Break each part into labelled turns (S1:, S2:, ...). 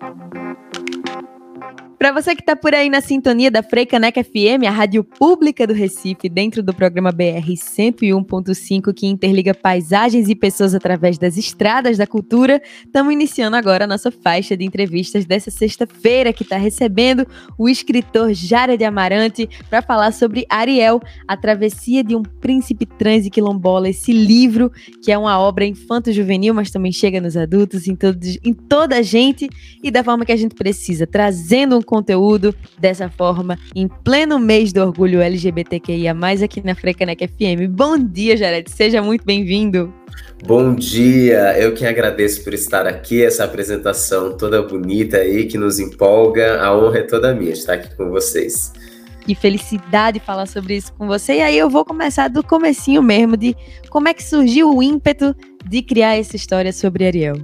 S1: Thank you. Para você que está por aí na sintonia da Freicaneca FM, a rádio pública do Recife, dentro do programa BR 101.5, que interliga paisagens e pessoas através das estradas da cultura, estamos iniciando agora a nossa faixa de entrevistas dessa sexta-feira, que está recebendo o escritor Jared Amarante para falar sobre Ariel, a travessia de um príncipe trans e quilombola, esse livro que é uma obra infanto-juvenil, mas também chega nos adultos, em, em toda a gente e da forma que a gente precisa, trazendo um conteúdo dessa forma em pleno mês do orgulho LGBTQIA+, aqui na Frecanec FM. Bom dia, Jared, seja muito bem-vindo.
S2: Bom dia, eu que agradeço por estar aqui, essa apresentação toda bonita aí, que nos empolga, a honra é toda minha estar aqui com vocês.
S1: Que felicidade falar sobre isso com você. E aí eu vou começar do comecinho mesmo, de como é que surgiu o ímpeto de criar essa história sobre Ariel.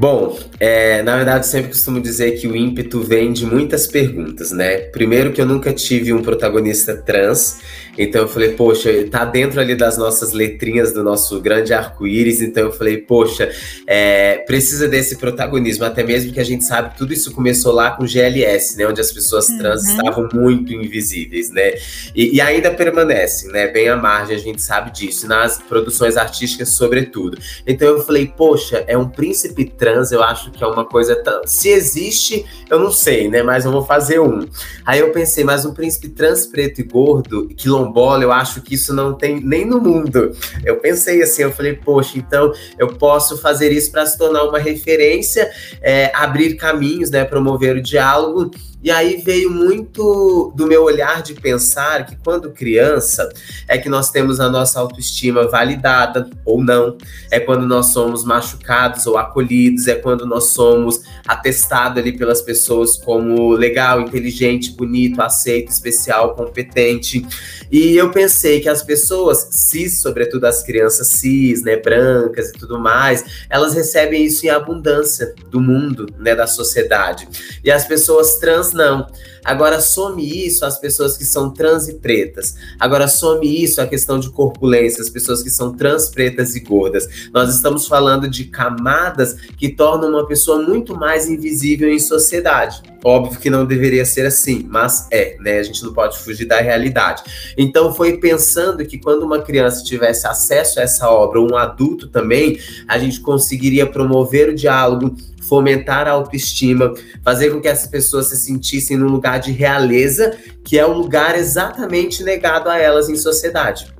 S2: Bom, é, na verdade, sempre costumo dizer que o ímpeto vem de muitas perguntas, né? Primeiro, que eu nunca tive um protagonista trans, então eu falei, poxa, tá dentro ali das nossas letrinhas do nosso grande arco-íris, então eu falei, poxa, é, precisa desse protagonismo, até mesmo que a gente sabe que tudo isso começou lá com GLS, né? Onde as pessoas trans uhum. estavam muito invisíveis, né? E, e ainda permanecem, né? Bem à margem, a gente sabe disso, nas produções artísticas, sobretudo. Então eu falei, poxa, é um príncipe trans trans, eu acho que é uma coisa tão. Se existe, eu não sei, né? Mas eu vou fazer um. Aí eu pensei, mas um príncipe trans, preto e gordo, quilombola, eu acho que isso não tem nem no mundo. Eu pensei assim, eu falei, poxa, então eu posso fazer isso para se tornar uma referência, é, abrir caminhos, né? Promover o diálogo e aí veio muito do meu olhar de pensar que quando criança é que nós temos a nossa autoestima validada ou não, é quando nós somos machucados ou acolhidos, é quando nós somos atestados ali pelas pessoas como legal, inteligente, bonito, aceito, especial, competente. E eu pensei que as pessoas cis, sobretudo as crianças cis, né, brancas e tudo mais, elas recebem isso em abundância do mundo, né, da sociedade. E as pessoas trans não. Agora some isso as pessoas que são trans e pretas. Agora some isso a questão de corpulência, as pessoas que são trans, pretas e gordas. Nós estamos falando de camadas que tornam uma pessoa muito mais invisível em sociedade. Óbvio que não deveria ser assim, mas é, né? A gente não pode fugir da realidade. Então foi pensando que quando uma criança tivesse acesso a essa obra, um adulto também, a gente conseguiria promover o diálogo, fomentar a autoestima, fazer com que essas pessoas se sentissem num lugar de realeza, que é o lugar exatamente negado a elas em sociedade.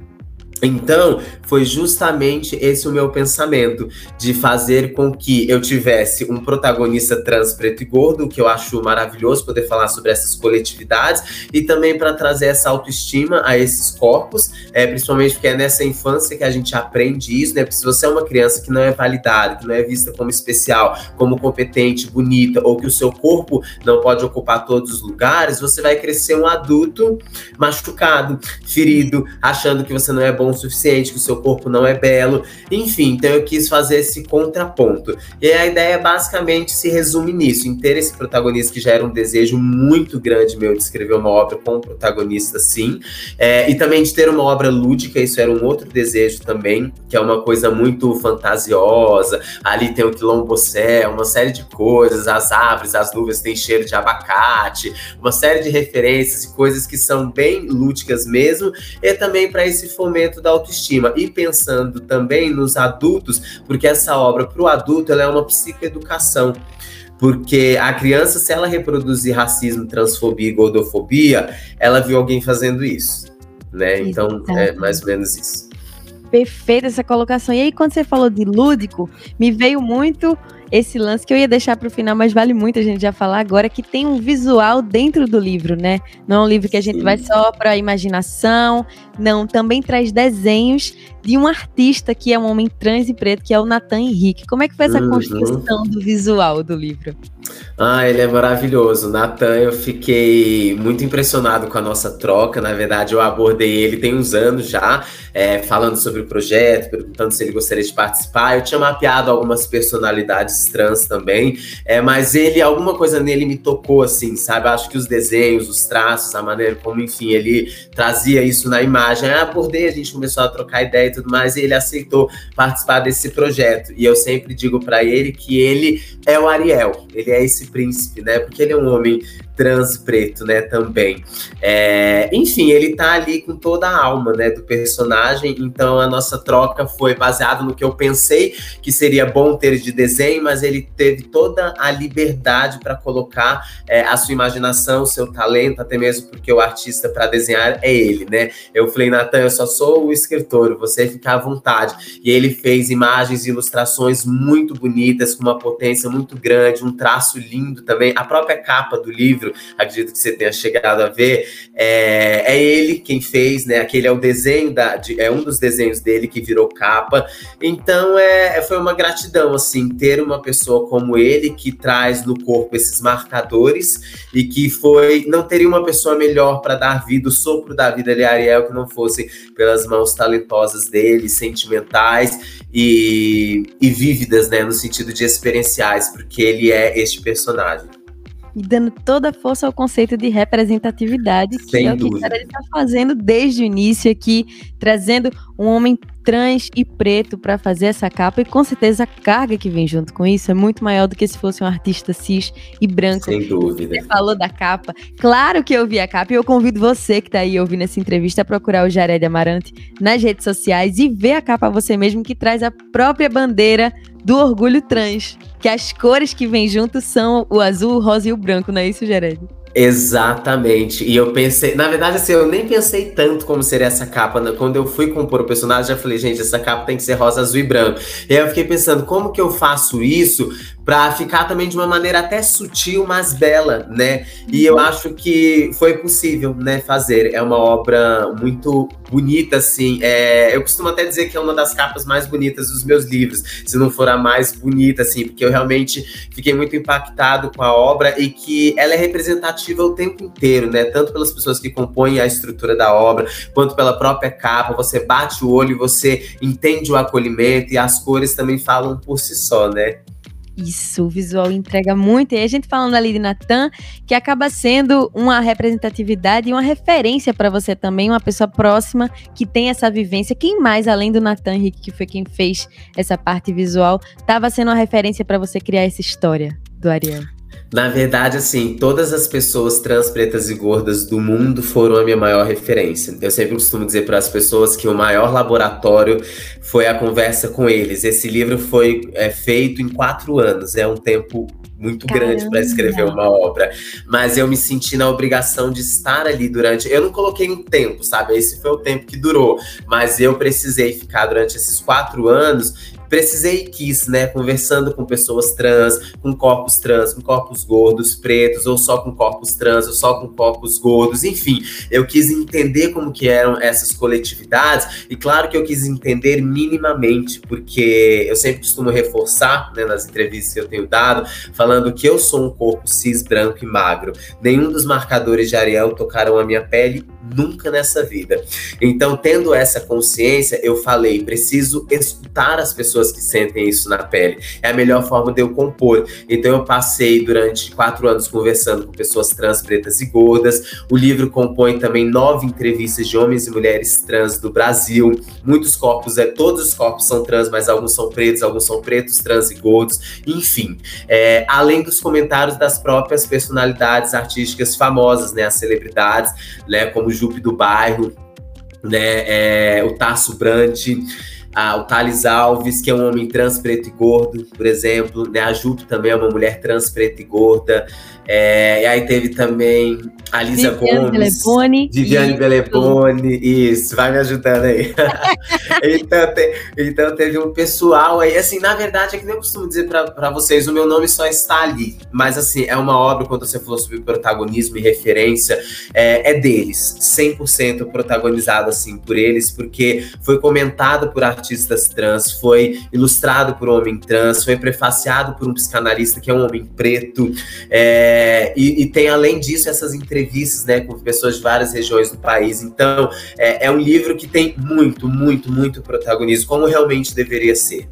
S2: Então, foi justamente esse o meu pensamento, de fazer com que eu tivesse um protagonista trans preto e gordo, que eu acho maravilhoso poder falar sobre essas coletividades, e também para trazer essa autoestima a esses corpos, é, principalmente porque é nessa infância que a gente aprende isso, né? Porque se você é uma criança que não é validada, que não é vista como especial, como competente, bonita, ou que o seu corpo não pode ocupar todos os lugares, você vai crescer um adulto machucado, ferido, achando que você não é bom o suficiente, que o seu corpo não é belo. Enfim, então eu quis fazer esse contraponto. E a ideia basicamente se resume nisso, em ter esse protagonista que já era um desejo muito grande meu de escrever uma obra com um protagonista sim, é, e também de ter uma obra lúdica, isso era um outro desejo também, que é uma coisa muito fantasiosa. Ali tem o quilombocé, uma série de coisas, as árvores, as nuvens têm cheiro de abacate, uma série de referências e coisas que são bem lúdicas mesmo, e também para esse fomento da autoestima e pensando também nos adultos, porque essa obra para o adulto ela é uma psicoeducação. Porque a criança, se ela reproduzir racismo, transfobia e gordofobia, ela viu alguém fazendo isso, né? Então, é mais ou menos isso.
S1: Perfeita essa colocação. E aí, quando você falou de lúdico, me veio muito esse lance que eu ia deixar para o final, mas vale muito a gente já falar agora que tem um visual dentro do livro, né? Não é um livro que a gente Sim. vai só para imaginação, não, também traz desenhos de um artista que é um homem trans e preto, que é o Nathan Henrique. Como é que foi essa uhum. construção do visual do livro?
S2: Ah, ele é maravilhoso. Natan, eu fiquei muito impressionado com a nossa troca. Na verdade, eu abordei ele tem uns anos já, é, falando sobre o projeto, perguntando se ele gostaria de participar. Eu tinha mapeado algumas personalidades trans também, é, mas ele, alguma coisa nele me tocou, assim, sabe? Acho que os desenhos, os traços, a maneira como, enfim, ele trazia isso na imagem. Aí abordei, a gente começou a trocar ideia e tudo mais, e ele aceitou participar desse projeto. E eu sempre digo para ele que ele é o Ariel, ele é esse príncipe, né? Porque ele é um homem trans preto, né, também. É, enfim, ele tá ali com toda a alma, né, do personagem, então a nossa troca foi baseada no que eu pensei que seria bom ter de desenho, mas ele teve toda a liberdade para colocar é, a sua imaginação, o seu talento, até mesmo porque o artista para desenhar é ele, né. Eu falei, Natan, eu só sou o escritor, você fica à vontade. E ele fez imagens e ilustrações muito bonitas, com uma potência muito grande, um traço lindo também. A própria capa do livro acredito que você tenha chegado a ver, é, é ele quem fez, né? Aquele é o desenho da, de, é um dos desenhos dele que virou capa. Então é, é, foi uma gratidão assim ter uma pessoa como ele que traz no corpo esses marcadores e que foi não teria uma pessoa melhor para dar vida, o sopro da vida ali Ariel que não fosse pelas mãos talentosas dele, sentimentais e, e vívidas, né, no sentido de experienciais, porque ele é este personagem
S1: e dando toda a força ao conceito de representatividade, que Sem é o que ele está fazendo desde o início aqui, trazendo um homem trans e preto para fazer essa capa, e com certeza a carga que vem junto com isso é muito maior do que se fosse um artista cis e branco.
S2: Sem dúvida.
S1: Você falou da capa. Claro que eu vi a capa e eu convido você que está aí ouvindo essa entrevista a procurar o Jared Amarante nas redes sociais e ver a capa você mesmo, que traz a própria bandeira do orgulho trans. Que as cores que vêm junto são o azul, o rosa e o branco, não é isso, Jared?
S2: Exatamente. E eu pensei, na verdade, assim, eu nem pensei tanto como seria essa capa. Né? Quando eu fui compor o personagem, já falei, gente, essa capa tem que ser rosa, azul e branco. E aí eu fiquei pensando, como que eu faço isso para ficar também de uma maneira até sutil, mas bela, né? E eu uhum. acho que foi possível, né, fazer. É uma obra muito bonita, assim. É, eu costumo até dizer que é uma das capas mais bonitas dos meus livros, se não for a mais bonita, assim, porque eu realmente fiquei muito impactado com a obra e que ela é representativa o tempo inteiro, né? Tanto pelas pessoas que compõem a estrutura da obra, quanto pela própria capa. Você bate o olho você entende o acolhimento e as cores também falam por si só, né?
S1: Isso, o visual entrega muito. E a gente falando ali de Natan, que acaba sendo uma representatividade e uma referência para você também, uma pessoa próxima que tem essa vivência. Quem mais, além do Natan Henrique, que foi quem fez essa parte visual, estava sendo uma referência para você criar essa história do Ariel?
S2: Na verdade, assim, todas as pessoas trans, pretas e gordas do mundo foram a minha maior referência. Eu sempre costumo dizer para as pessoas que o maior laboratório foi a conversa com eles. Esse livro foi é, feito em quatro anos, é um tempo muito Caramba. grande para escrever uma obra, mas eu me senti na obrigação de estar ali durante. Eu não coloquei um tempo, sabe? Esse foi o tempo que durou, mas eu precisei ficar durante esses quatro anos precisei e quis, né? Conversando com pessoas trans, com corpos trans, com corpos gordos, pretos, ou só com corpos trans, ou só com corpos gordos, enfim. Eu quis entender como que eram essas coletividades, e claro que eu quis entender minimamente, porque eu sempre costumo reforçar, né, nas entrevistas que eu tenho dado, falando que eu sou um corpo cis, branco e magro. Nenhum dos marcadores de Ariel tocaram a minha pele nunca nessa vida. Então, tendo essa consciência, eu falei, preciso escutar as pessoas que sentem isso na pele. É a melhor forma de eu compor. Então eu passei durante quatro anos conversando com pessoas trans, pretas e gordas. O livro compõe também nove entrevistas de homens e mulheres trans do Brasil. Muitos corpos, é, todos os corpos são trans, mas alguns são pretos, alguns são pretos, trans e gordos. Enfim, é, além dos comentários das próprias personalidades artísticas famosas, né, as celebridades, né, como Jupe do Bairro, né, é, o Tasso Brandt o Thales Alves, que é um homem trans, preto e gordo, por exemplo. Né? A Jupe também é uma mulher trans, preta e gorda. É, e aí teve também a Lisa Viviane Gomes. Belebone. Viviane Belebone. Isso, vai me ajudando aí. então, te, então teve um pessoal aí, assim, na verdade, é que nem eu costumo dizer para vocês, o meu nome só está ali. Mas assim, é uma obra, quando você falou sobre protagonismo e referência, é, é deles. 100% protagonizado, assim, por eles, porque foi comentado por artistas artistas trans, foi ilustrado por um homem trans, foi prefaciado por um psicanalista que é um homem preto, é, e, e, tem além disso essas entrevistas né, com pessoas de várias regiões do país. Então, é, é um livro que tem muito, muito, muito protagonismo, como realmente deveria ser.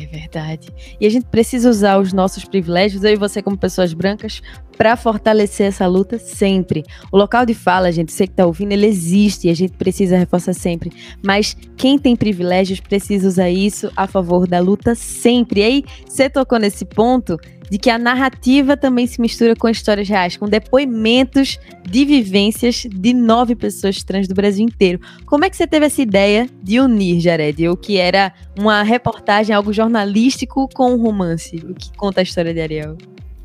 S1: É verdade. E a gente precisa usar os nossos privilégios, eu e você, como pessoas brancas, para fortalecer essa luta sempre. O local de fala, gente, você que está ouvindo, ele existe e a gente precisa reforçar sempre. Mas quem tem privilégios precisa usar isso a favor da luta sempre. E aí, você tocou nesse ponto de que a narrativa também se mistura com histórias reais, com depoimentos de vivências de nove pessoas trans do Brasil inteiro. Como é que você teve essa ideia de unir, Jared, o que era uma reportagem, algo jornalístico com um romance? O que conta a história de Ariel?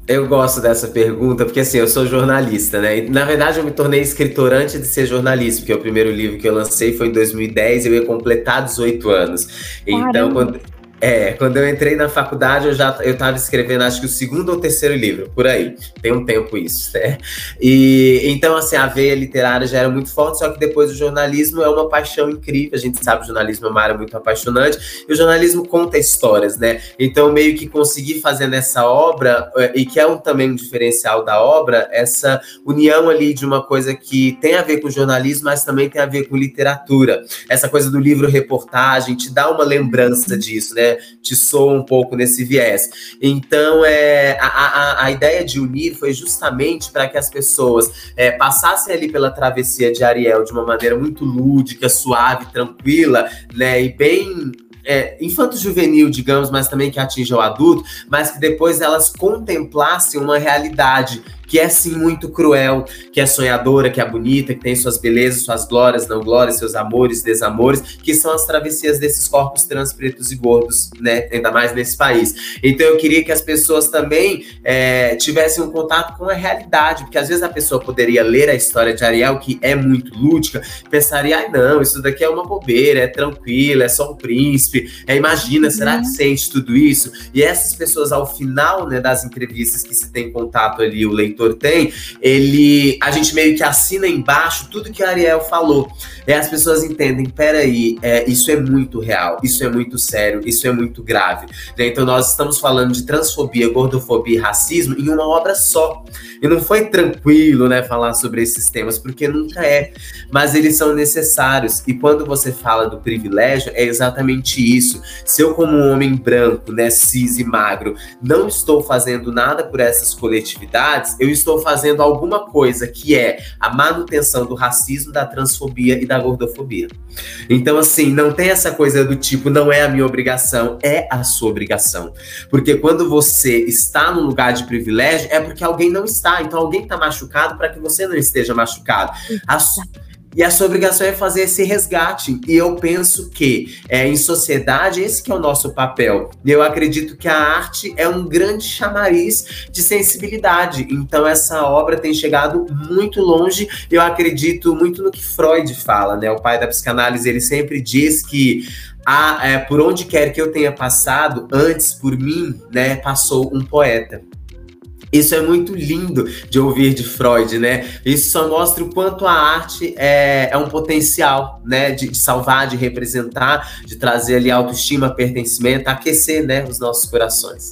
S2: Eu gosto dessa pergunta, porque assim, eu sou jornalista, né? E, na verdade, eu me tornei escritor antes de ser jornalista, porque o primeiro livro que eu lancei foi em 2010 e eu ia completar 18 anos. Então, quando, é, quando eu entrei na faculdade, eu já eu tava escrevendo, acho que o segundo ou terceiro livro, por aí. Tem um tempo isso, né? E então, assim, a veia literária já era muito forte, só que depois o jornalismo é uma paixão incrível. A gente sabe que o jornalismo é uma área muito apaixonante, e o jornalismo conta histórias, né? Então, meio que consegui fazer nessa obra, eh, e que é um, também um diferencial da obra, essa união ali de uma coisa que tem a ver com jornalismo, mas também tem a ver com literatura. Essa coisa do livro reportagem te dá uma lembrança disso, né? Te soa um pouco nesse viés. Então, é, a, a, a ideia de unir foi justamente para que as pessoas é, passassem ali pela travessia de Ariel de uma maneira muito lúdica, suave, tranquila, né? E bem é, infanto-juvenil, digamos, mas também que atinja o adulto, mas que depois elas contemplassem uma realidade que é sim muito cruel, que é sonhadora, que é bonita, que tem suas belezas, suas glórias, não glórias, seus amores, desamores, que são as travessias desses corpos trans, pretos e gordos, né? Ainda mais nesse país. Então eu queria que as pessoas também é, tivessem um contato com a realidade, porque às vezes a pessoa poderia ler a história de Ariel, que é muito lúdica, pensaria, ai não, isso daqui é uma bobeira, é tranquilo, é só um príncipe, é, imagina, será que uhum. sente tudo isso? E essas pessoas, ao final né, das entrevistas que se tem contato ali, o leitor leitor tem, ele a gente meio que assina embaixo tudo que a Ariel falou. E as pessoas entendem, peraí, é, isso é muito real, isso é muito sério, isso é muito grave. Né? Então nós estamos falando de transfobia, gordofobia e racismo em uma obra só. E não foi tranquilo, né, falar sobre esses temas, porque nunca é. Mas eles são necessários. E quando você fala do privilégio, é exatamente isso. Se eu, como um homem branco, né, cis e magro, não estou fazendo nada por essas coletividades, eu estou fazendo alguma coisa que é a manutenção do racismo, da transfobia e da gordofobia. Então, assim, não tem essa coisa do tipo, não é a minha obrigação, é a sua obrigação. Porque quando você está num lugar de privilégio, é porque alguém não está então alguém está machucado para que você não esteja machucado. A, e a sua obrigação é fazer esse resgate. E eu penso que é, em sociedade esse que é o nosso papel. E eu acredito que a arte é um grande chamariz de sensibilidade. Então essa obra tem chegado muito longe. Eu acredito muito no que Freud fala, né? O pai da psicanálise ele sempre diz que a, é, por onde quer que eu tenha passado, antes por mim, né, passou um poeta. Isso é muito lindo de ouvir de Freud, né? Isso só mostra o quanto a arte é, é um potencial, né? De, de, salvar, de representar, de trazer ali autoestima, pertencimento, aquecer, né? Os nossos corações.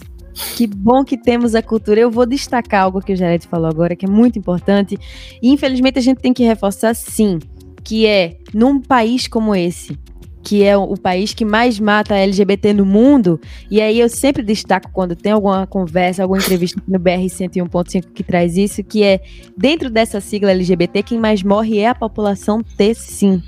S1: Que bom que temos a cultura. Eu vou destacar algo que o Jared falou agora, que é muito importante. E infelizmente a gente tem que reforçar, sim, que é num país como esse, que é o país que mais mata LGBT no mundo. E aí eu sempre destaco quando tem alguma conversa, alguma entrevista no BR 101.5 que traz isso, que é dentro dessa sigla LGBT, quem mais morre é a população T, sim.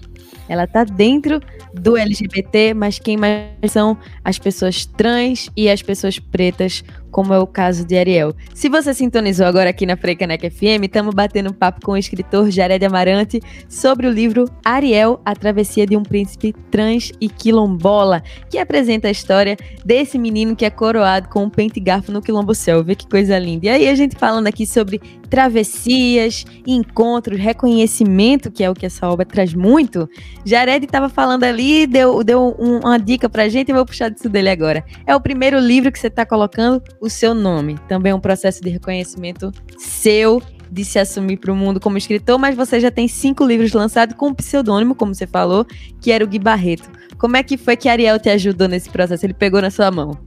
S1: Ela tá dentro do LGBT, mas quem mais são as pessoas trans e as pessoas pretas como é o caso de Ariel. Se você sintonizou agora aqui na Freicanec FM, estamos batendo um papo com o escritor Jared Amarante sobre o livro Ariel, a travessia de um príncipe trans e quilombola, que apresenta a história desse menino que é coroado com um pente garfo no quilombo céu. Vê que coisa linda. E aí a gente falando aqui sobre travessias, encontros, reconhecimento, que é o que essa obra traz muito. Jared estava falando ali, deu, deu um, uma dica pra gente, eu vou puxar disso dele agora. É o primeiro livro que você está colocando o seu nome. Também é um processo de reconhecimento seu de se assumir para o mundo como escritor, mas você já tem cinco livros lançados com um pseudônimo, como você falou, que era o Gui Barreto. Como é que foi que Ariel te ajudou nesse processo? Ele pegou na sua mão?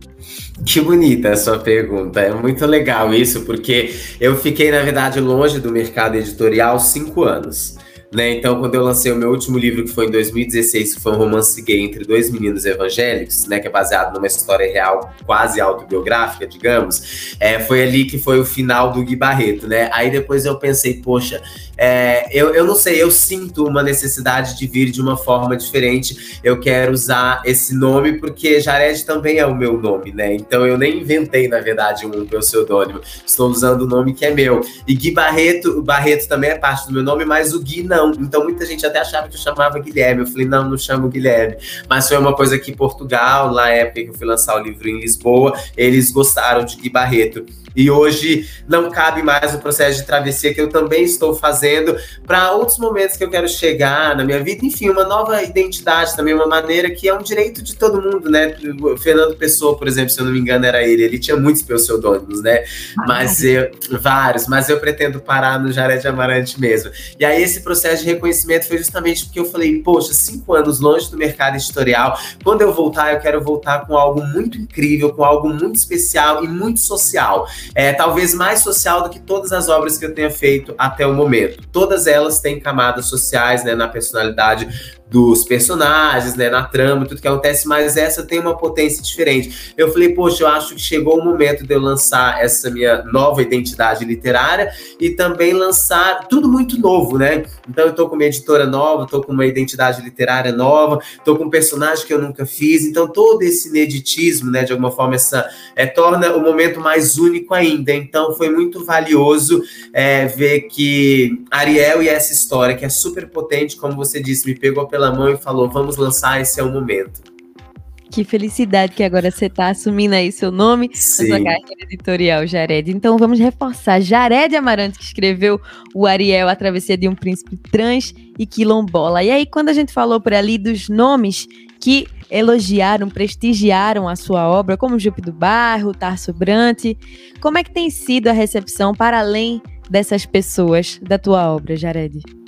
S2: Que bonita a sua pergunta. É muito legal isso, porque eu fiquei, na verdade, longe do mercado editorial cinco anos. Né? Então, quando eu lancei o meu último livro, que foi em 2016, que foi um romance gay entre dois meninos evangélicos, né, que é baseado numa história real, quase autobiográfica, digamos, é, foi ali que foi o final do Gui Barreto, né? Aí depois eu pensei, poxa, é, eu, eu não sei, eu sinto uma necessidade de vir de uma forma diferente. Eu quero usar esse nome porque Jared também é o meu nome, né? Então eu nem inventei, na verdade, um pseudônimo. Estou usando o nome que é meu. E Gui Barreto, Barreto também é parte do meu nome, mas o Gui não. Então muita gente até achava que eu chamava Guilherme. Eu falei, não, não chamo Guilherme. Mas foi uma coisa que Portugal, na época que eu fui lançar o livro em Lisboa, eles gostaram de Gui Barreto. E hoje não cabe mais o processo de travessia que eu também estou fazendo para outros momentos que eu quero chegar na minha vida. Enfim, uma nova identidade também, uma maneira que é um direito de todo mundo, né? O Fernando Pessoa, por exemplo, se eu não me engano, era ele. Ele tinha muitos pseudônimos, né? Mas eu, vários, mas eu pretendo parar no Jared Amarante mesmo. E aí esse processo de reconhecimento foi justamente porque eu falei, poxa, cinco anos longe do mercado editorial. Quando eu voltar, eu quero voltar com algo muito incrível, com algo muito especial e muito social é, talvez mais social do que todas as obras que eu tenha feito até o momento. Todas elas têm camadas sociais né, na personalidade dos personagens, né, na trama, tudo que acontece, mas essa tem uma potência diferente. Eu falei, poxa, eu acho que chegou o momento de eu lançar essa minha nova identidade literária e também lançar tudo muito novo, né? Então eu tô com uma editora nova, tô com uma identidade literária nova, tô com um personagem que eu nunca fiz, então todo esse ineditismo, né, de alguma forma essa é, torna o momento mais único ainda. Então foi muito valioso é, ver que Ariel e essa história que é super potente, como você disse, me pegou pela mão e falou: vamos lançar, esse é o momento.
S1: Que felicidade que agora você está assumindo aí seu nome Sim. na sua carreira editorial, Jared. Então vamos reforçar. Jared Amarante, que escreveu o Ariel, A Travessia de um Príncipe Trans e Quilombola. E aí, quando a gente falou por ali dos nomes que elogiaram, prestigiaram a sua obra, como Jupe do Bairro, Tarso Brant, como é que tem sido a recepção para além dessas pessoas da tua obra, Jared?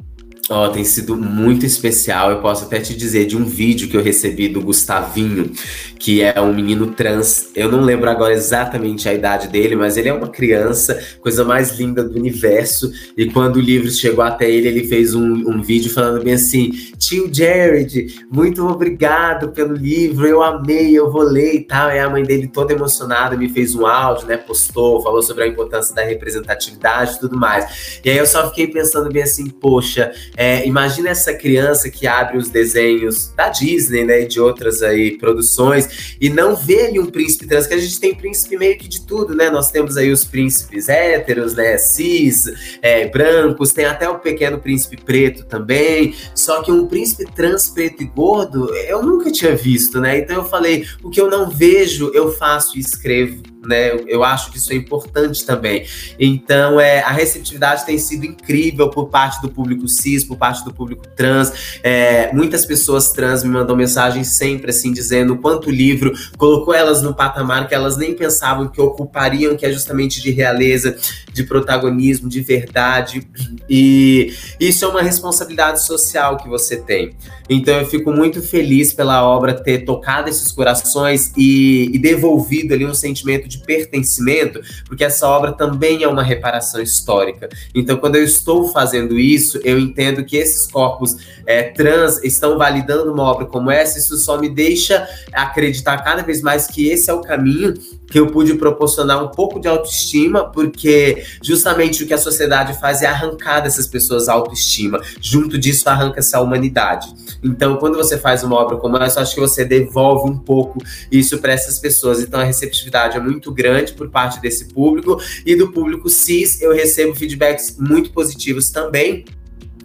S2: Ó, oh, tem sido muito especial. Eu posso até te dizer de um vídeo que eu recebi do Gustavinho, que é um menino trans. Eu não lembro agora exatamente a idade dele, mas ele é uma criança, coisa mais linda do universo. E quando o livro chegou até ele, ele fez um, um vídeo falando bem assim: Tio Jared, muito obrigado pelo livro, eu amei, eu vou ler e tal. E a mãe dele toda emocionada me fez um áudio, né? Postou, falou sobre a importância da representatividade e tudo mais. E aí eu só fiquei pensando bem assim, poxa é, imagina essa criança que abre os desenhos da Disney, né, e de outras aí produções, e não vê ali um príncipe trans, que a gente tem príncipe meio que de tudo, né? Nós temos aí os príncipes héteros, né, cis, é, brancos, tem até o pequeno príncipe preto também, só que um príncipe trans preto e gordo, eu nunca tinha visto, né? Então eu falei, o que eu não vejo, eu faço e escrevo né? Eu acho que isso é importante também. Então, é, a receptividade tem sido incrível por parte do público cis, por parte do público trans. É, muitas pessoas trans me mandam mensagens sempre assim, dizendo o quanto o livro colocou elas no patamar que elas nem pensavam que ocupariam, que é justamente de realeza, de protagonismo, de verdade. E isso é uma responsabilidade social que você tem. Então, eu fico muito feliz pela obra ter tocado esses corações e, e devolvido ali um sentimento de pertencimento, porque essa obra também é uma reparação histórica. Então, quando eu estou fazendo isso, eu entendo que esses corpos é, trans estão validando uma obra como essa, isso só me deixa acreditar cada vez mais que esse é o caminho que eu pude proporcionar um pouco de autoestima, porque justamente o que a sociedade faz é arrancar dessas pessoas a autoestima. Junto disso, arranca-se a humanidade. Então, quando você faz uma obra como essa, eu acho que você devolve um pouco isso para essas pessoas. Então, a receptividade é muito grande por parte desse público e do público cis. Eu recebo feedbacks muito positivos também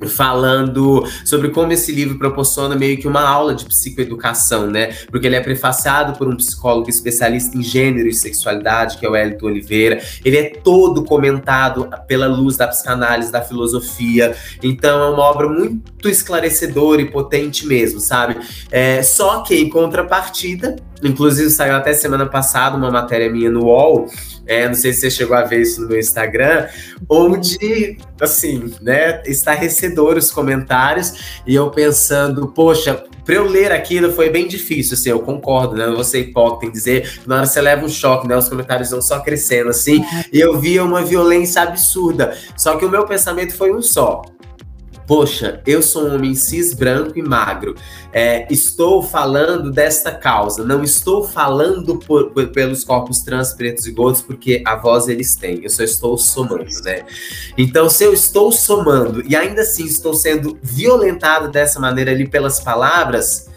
S2: falando sobre como esse livro proporciona meio que uma aula de psicoeducação, né? Porque ele é prefaciado por um psicólogo especialista em gênero e sexualidade, que é o Elton Oliveira. Ele é todo comentado pela luz da psicanálise, da filosofia. Então é uma obra muito esclarecedora e potente mesmo, sabe? É, só que em contrapartida, Inclusive, saiu até semana passada uma matéria minha no UOL. É, não sei se você chegou a ver isso no meu Instagram, onde, assim, né, estarrecedor os comentários, e eu pensando, poxa, para eu ler aquilo foi bem difícil, assim, eu concordo, né? Não vou ser hipócrita em dizer na hora você leva um choque, né? Os comentários vão só crescendo, assim, e eu via uma violência absurda. Só que o meu pensamento foi um só. Poxa, eu sou um homem cis, branco e magro. É, estou falando desta causa. Não estou falando por, por, pelos corpos trans, pretos e gordos, porque a voz eles têm. Eu só estou somando, né? Então, se eu estou somando e ainda assim estou sendo violentado dessa maneira ali pelas palavras,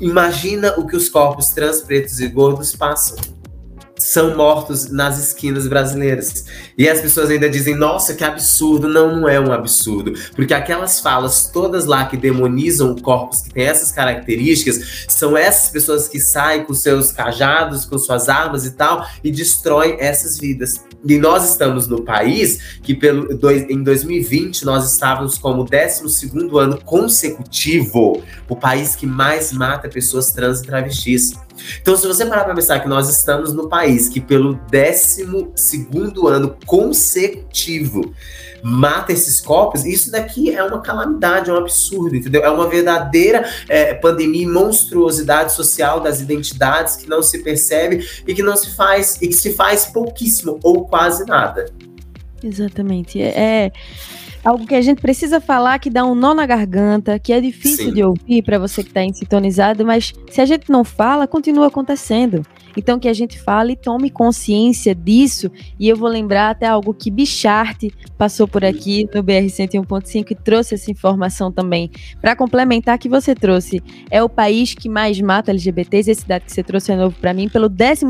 S2: imagina o que os corpos trans, pretos e gordos passam são mortos nas esquinas brasileiras. E as pessoas ainda dizem, nossa, que absurdo. Não, não é um absurdo. Porque aquelas falas todas lá que demonizam corpos que têm essas características, são essas pessoas que saem com seus cajados, com suas armas e tal, e destroem essas vidas. E nós estamos no país que pelo, dois, em 2020 nós estávamos como 12 ano consecutivo o país que mais mata pessoas trans e travestis. Então, se você parar para pensar que nós estamos no país que, pelo 12 ano consecutivo, mata esses corpos, isso daqui é uma calamidade, é um absurdo, entendeu? É uma verdadeira é, pandemia e monstruosidade social das identidades que não se percebe e que não se faz, e que se faz pouquíssimo ou quase nada.
S1: Exatamente. É, é algo que a gente precisa falar que dá um nó na garganta, que é difícil Sim. de ouvir para você que está sintonizado, mas se a gente não fala, continua acontecendo. Então que a gente fale e tome consciência disso. E eu vou lembrar até algo que Bichart passou por aqui no BR 101.5 e trouxe essa informação também. Para complementar que você trouxe, é o país que mais mata LGBTs, esse dado que você trouxe é novo para mim, pelo 12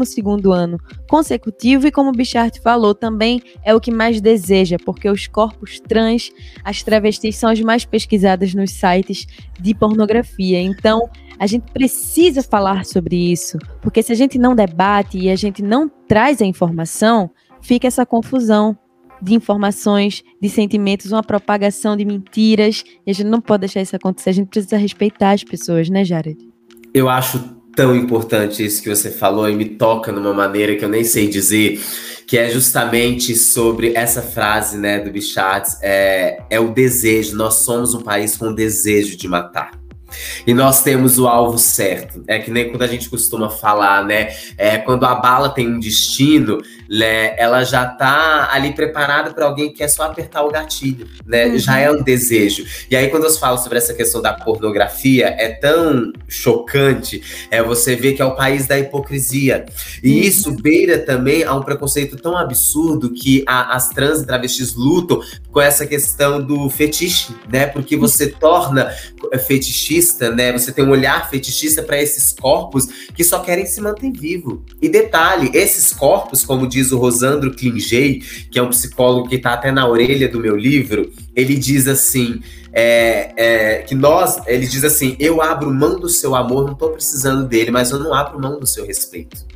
S1: ano consecutivo e como Bichart falou, também é o que mais deseja, porque os corpos trans, as travestis são as mais pesquisadas nos sites de pornografia. Então, a gente precisa falar sobre isso, porque se a gente não debate e a gente não traz a informação, fica essa confusão de informações, de sentimentos, uma propagação de mentiras, e a gente não pode deixar isso acontecer, a gente precisa respeitar as pessoas, né, Jared?
S2: Eu acho tão importante isso que você falou e me toca numa maneira que eu nem sei dizer, que é justamente sobre essa frase, né, do Bichat, é, é o desejo, nós somos um país com desejo de matar. E nós temos o alvo certo. É que nem quando a gente costuma falar, né? É, quando a bala tem um destino, né, ela já tá ali preparada para alguém que é só apertar o gatilho, né? Uhum. Já é um desejo. E aí, quando eu falo sobre essa questão da pornografia, é tão chocante é você ver que é o país da hipocrisia. E uhum. isso beira também a um preconceito tão absurdo que a, as trans e travestis lutam com essa questão do fetiche, né? Porque você torna fetichista, né? Você tem um olhar fetichista para esses corpos que só querem se manter vivo. E detalhe, esses corpos, como diz diz o Rosandro Klingey, que é um psicólogo que está até na orelha do meu livro, ele diz assim: é, é, que nós, ele diz assim, eu abro mão do seu amor, não estou precisando dele, mas eu não abro mão do seu respeito.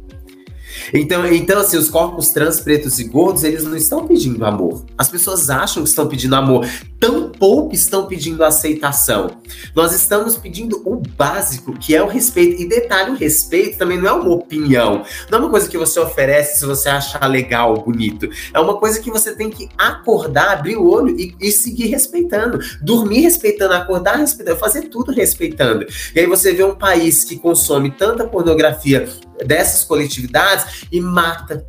S2: Então, então, assim, os corpos trans, pretos e gordos, eles não estão pedindo amor. As pessoas acham que estão pedindo amor. Tão pouco estão pedindo aceitação. Nós estamos pedindo o básico, que é o respeito. E detalhe, o respeito também não é uma opinião. Não é uma coisa que você oferece se você achar legal, bonito. É uma coisa que você tem que acordar, abrir o olho e, e seguir respeitando. Dormir respeitando, acordar respeitando, fazer tudo respeitando. E aí você vê um país que consome tanta pornografia dessas coletividades e mata.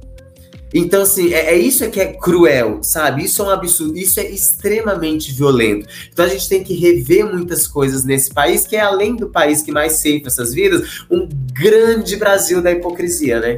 S2: Então, assim, é, é, isso que é cruel, sabe? Isso é um absurdo, isso é extremamente violento. Então a gente tem que rever muitas coisas nesse país, que é além do país que mais ceifa essas vidas, um grande Brasil da hipocrisia, né?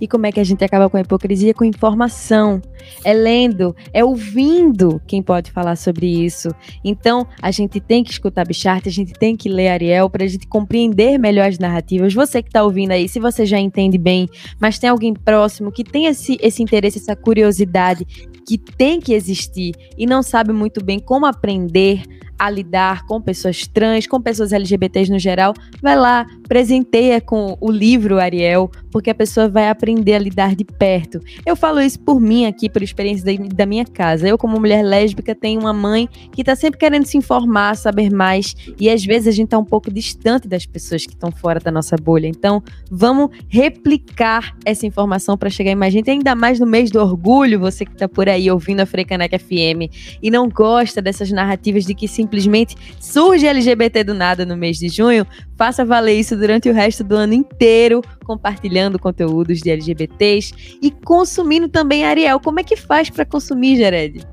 S1: E como é que a gente acaba com a hipocrisia? Com informação. É lendo, é ouvindo quem pode falar sobre isso. Então, a gente tem que escutar Bichart, a gente tem que ler Ariel para a gente compreender melhor as narrativas. Você que está ouvindo aí, se você já entende bem, mas tem alguém próximo que tem esse, esse interesse, essa curiosidade que tem que existir e não sabe muito bem como aprender a lidar com pessoas trans, com pessoas LGBTs no geral, vai lá, presenteia com o livro Ariel, porque a pessoa vai aprender a lidar de perto. Eu falo isso por mim aqui, por experiência da, minha casa. Eu, como mulher lésbica, tenho uma mãe que está sempre querendo se informar, saber mais, e às vezes a gente está um pouco distante das pessoas que estão fora da nossa bolha. Então, vamos replicar essa informação para chegar em mais gente, ainda mais no mês do orgulho, você que está por aí ouvindo a Frecaneca FM e não gosta dessas narrativas de que simplesmente surge LGBT do nada no mês de junho, faça valer isso durante o resto do ano inteiro, compartilhando conteúdos de LGBTs e consumindo também Ariel. Como é que faz para consumir, Jared?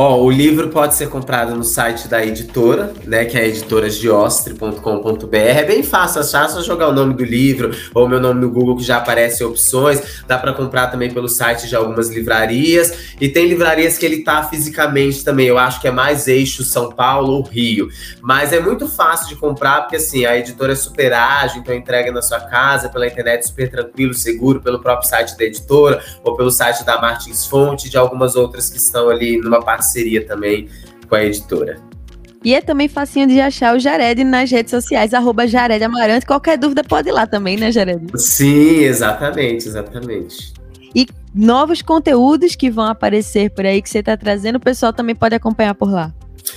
S2: Ó, o livro pode ser comprado no site da editora, né, que é editorasdiostre.com.br. É bem fácil achar, é só jogar o nome do livro ou meu nome no Google que já aparece opções. Dá para comprar também pelo site de algumas livrarias e tem livrarias que ele tá fisicamente também. Eu acho que é mais eixo São Paulo ou Rio, mas é muito fácil de comprar porque assim, a editora é super ágil, então entrega na sua casa pela internet super tranquilo, seguro pelo próprio site da editora ou pelo site da Martins Fonte, de algumas outras que estão ali numa parte parceria também com a editora.
S1: E é também facinho de achar o Jared nas redes sociais, arroba Jared Amarante. Qualquer dúvida pode ir lá também, né, Jared?
S2: Sim, exatamente, exatamente.
S1: E novos conteúdos que vão aparecer por aí que você está trazendo, o pessoal também pode acompanhar por lá.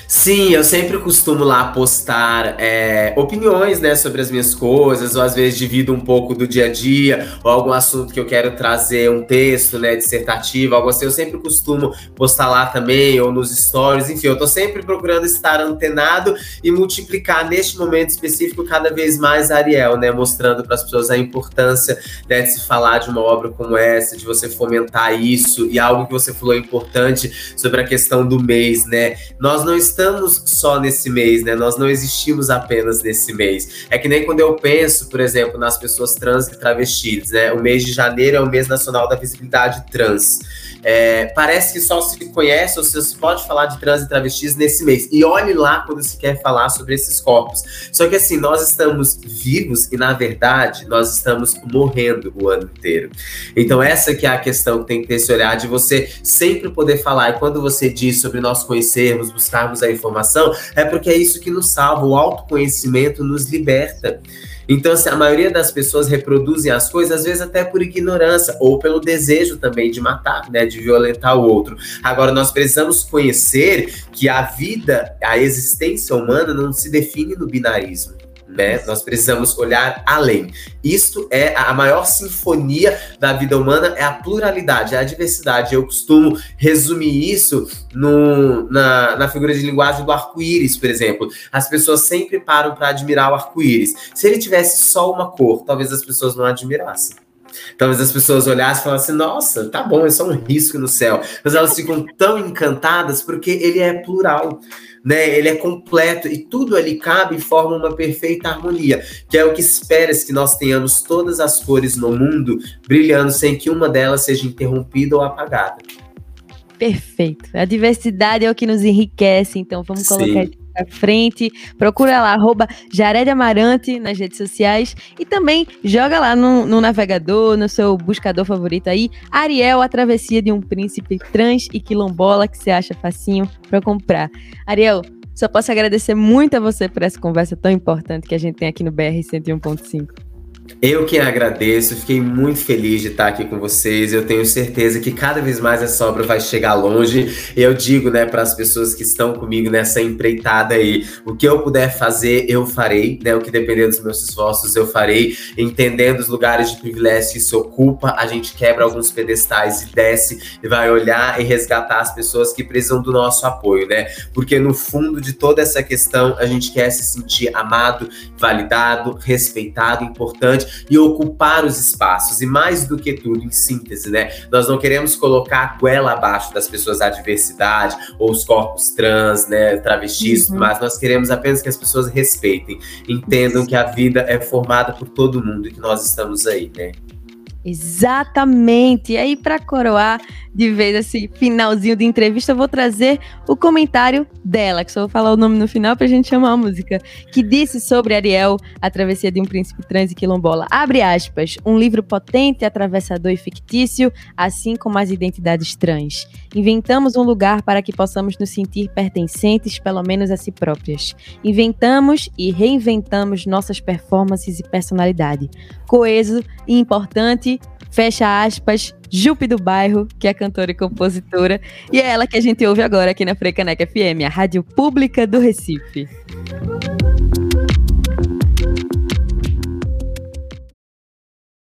S2: Sim, eu sempre costumo lá postar é, opiniões, né, sobre as minhas coisas, ou às vezes divido um pouco do dia a dia, ou algum assunto que eu quero trazer, um texto, né, dissertativo, algo assim. Eu sempre costumo postar lá também, ou nos stories, enfim, eu tô sempre procurando estar antenado e multiplicar neste momento específico cada vez mais Ariel, né, mostrando para as pessoas a importância né, de se falar de uma obra como essa, de você fomentar isso, e algo que você falou importante sobre a questão do mês, né. Nós não estamos só nesse mês, né? Nós não existimos apenas nesse mês. É que nem quando eu penso, por exemplo, nas pessoas trans e travestis, né? O mês de janeiro é o mês nacional da visibilidade trans. É, parece que só se conhece ou se pode falar de trans e travestis nesse mês. E olhe lá quando se quer falar sobre esses corpos. Só que assim, nós estamos vivos e, na verdade, nós estamos morrendo o ano inteiro. Então, essa que é a questão que tem que ter esse olhar de você sempre poder falar. E quando você diz sobre nós conhecermos, buscarmos a informação, é porque é isso que nos salva. O autoconhecimento nos liberta. Então, assim, a maioria das pessoas reproduzem as coisas, às vezes até por ignorância, ou pelo desejo também de matar, né? De violentar o outro. Agora, nós precisamos conhecer que a vida, a existência humana não se define no binarismo né? Nós precisamos olhar além. Isto é a maior sinfonia da vida humana, é a pluralidade, é a diversidade. Eu costumo resumir isso no, na, na figura de linguagem do arco-íris, por exemplo. As pessoas sempre param para admirar o arco-íris. Se ele tivesse só uma cor, talvez as pessoas não admirassem. Talvez as pessoas olhassem e falassem, nossa, tá bom, é só um risco no céu. Mas elas ficam tão encantadas porque ele é plural né? Ele é completo e tudo ali cabe e forma uma perfeita harmonia, que é o que espera-se que nós tenhamos todas as cores no mundo brilhando sem que uma delas seja interrompida ou apagada.
S1: Perfeito. A diversidade é o que nos enriquece, então vamos Sim. colocar à frente. Procura lá, arroba Jared Amarante nas redes sociais. E também joga lá no, no, navegador, no seu buscador favorito aí, Ariel, a travessia de um príncipe trans e quilombola, que você acha facinho para comprar. Ariel, só posso agradecer muito a você por essa conversa tão importante que a gente tem aqui no BR 101.5.
S2: Eu que agradeço, fiquei muito feliz de estar aqui com vocês. Eu tenho certeza que cada vez mais essa obra vai chegar longe. Eu digo, né, para as pessoas que estão comigo nessa empreitada aí, o que eu puder fazer, eu farei, né? O que depender dos meus esforços, eu farei, entendendo os lugares de privilégio que se ocupa, a gente quebra alguns pedestais e desce e vai olhar e resgatar as pessoas que precisam do nosso apoio, né? Porque no fundo de toda essa questão, a gente quer se sentir amado, validado, respeitado, importante e ocupar os espaços. E mais do que tudo, em síntese, né? Nós não queremos colocar a goela abaixo das pessoas da diversidade ou os corpos trans, né, travestis, uhum. mas nós queremos apenas que as pessoas respeitem, entendam que a vida é formada por todo mundo e que nós estamos aí, né?
S1: Exatamente. E aí, para coroar de vez esse finalzinho de entrevista, eu vou trazer o comentário dela, que só vou falar o nome no final pra gente chamar a música, que disse sobre Ariel, a travessia de um príncipe trans e quilombola. Abre aspas, um livro potente, atravessador e fictício, assim como as identidades trans. Inventamos um lugar para que possamos nos sentir pertencentes, pelo menos a si próprias. Inventamos e reinventamos nossas performances e personalidade. Coeso e importante, fecha aspas, Jupe do Bairro, que é cantora e compositora, e é ela que a gente ouve agora aqui na Frecaneca FM, a rádio pública do Recife.